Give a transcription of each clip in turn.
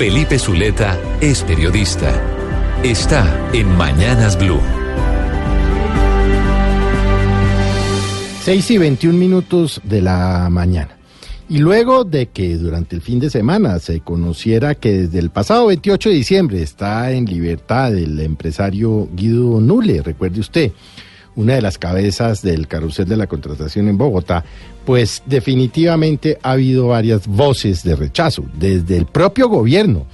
Felipe Zuleta es periodista. Está en Mañanas Blue. 6 y 21 minutos de la mañana. Y luego de que durante el fin de semana se conociera que desde el pasado 28 de diciembre está en libertad el empresario Guido Nule, recuerde usted, una de las cabezas del carrusel de la contratación en Bogotá, pues definitivamente ha habido varias voces de rechazo desde el propio gobierno.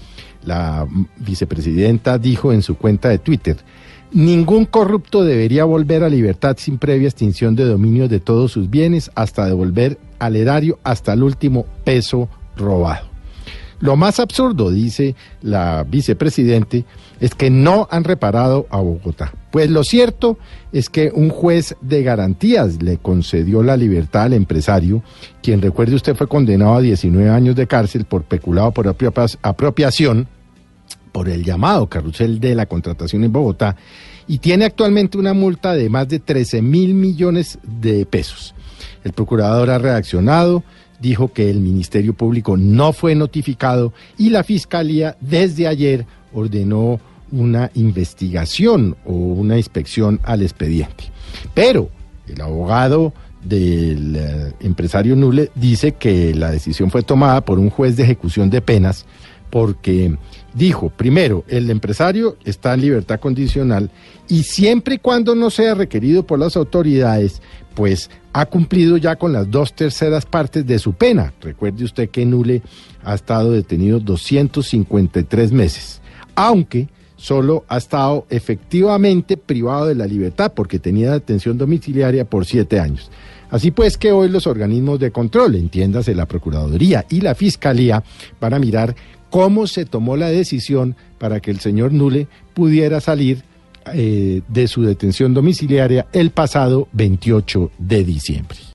La vicepresidenta dijo en su cuenta de Twitter, ningún corrupto debería volver a libertad sin previa extinción de dominio de todos sus bienes hasta devolver al erario hasta el último peso robado. Lo más absurdo, dice la vicepresidente, es que no han reparado a Bogotá. Pues lo cierto es que un juez de garantías le concedió la libertad al empresario, quien recuerde usted fue condenado a 19 años de cárcel por peculado por apropiación por el llamado carrusel de la contratación en Bogotá y tiene actualmente una multa de más de 13 mil millones de pesos. El procurador ha reaccionado, dijo que el Ministerio Público no fue notificado y la Fiscalía desde ayer ordenó una investigación o una inspección al expediente. Pero el abogado del eh, empresario Nule dice que la decisión fue tomada por un juez de ejecución de penas porque dijo, primero, el empresario está en libertad condicional y siempre y cuando no sea requerido por las autoridades, pues ha cumplido ya con las dos terceras partes de su pena. Recuerde usted que Nule ha estado detenido 253 meses, aunque solo ha estado efectivamente privado de la libertad porque tenía detención domiciliaria por siete años. Así pues que hoy los organismos de control, entiéndase la Procuraduría y la Fiscalía, van a mirar cómo se tomó la decisión para que el señor Nule pudiera salir eh, de su detención domiciliaria el pasado 28 de diciembre.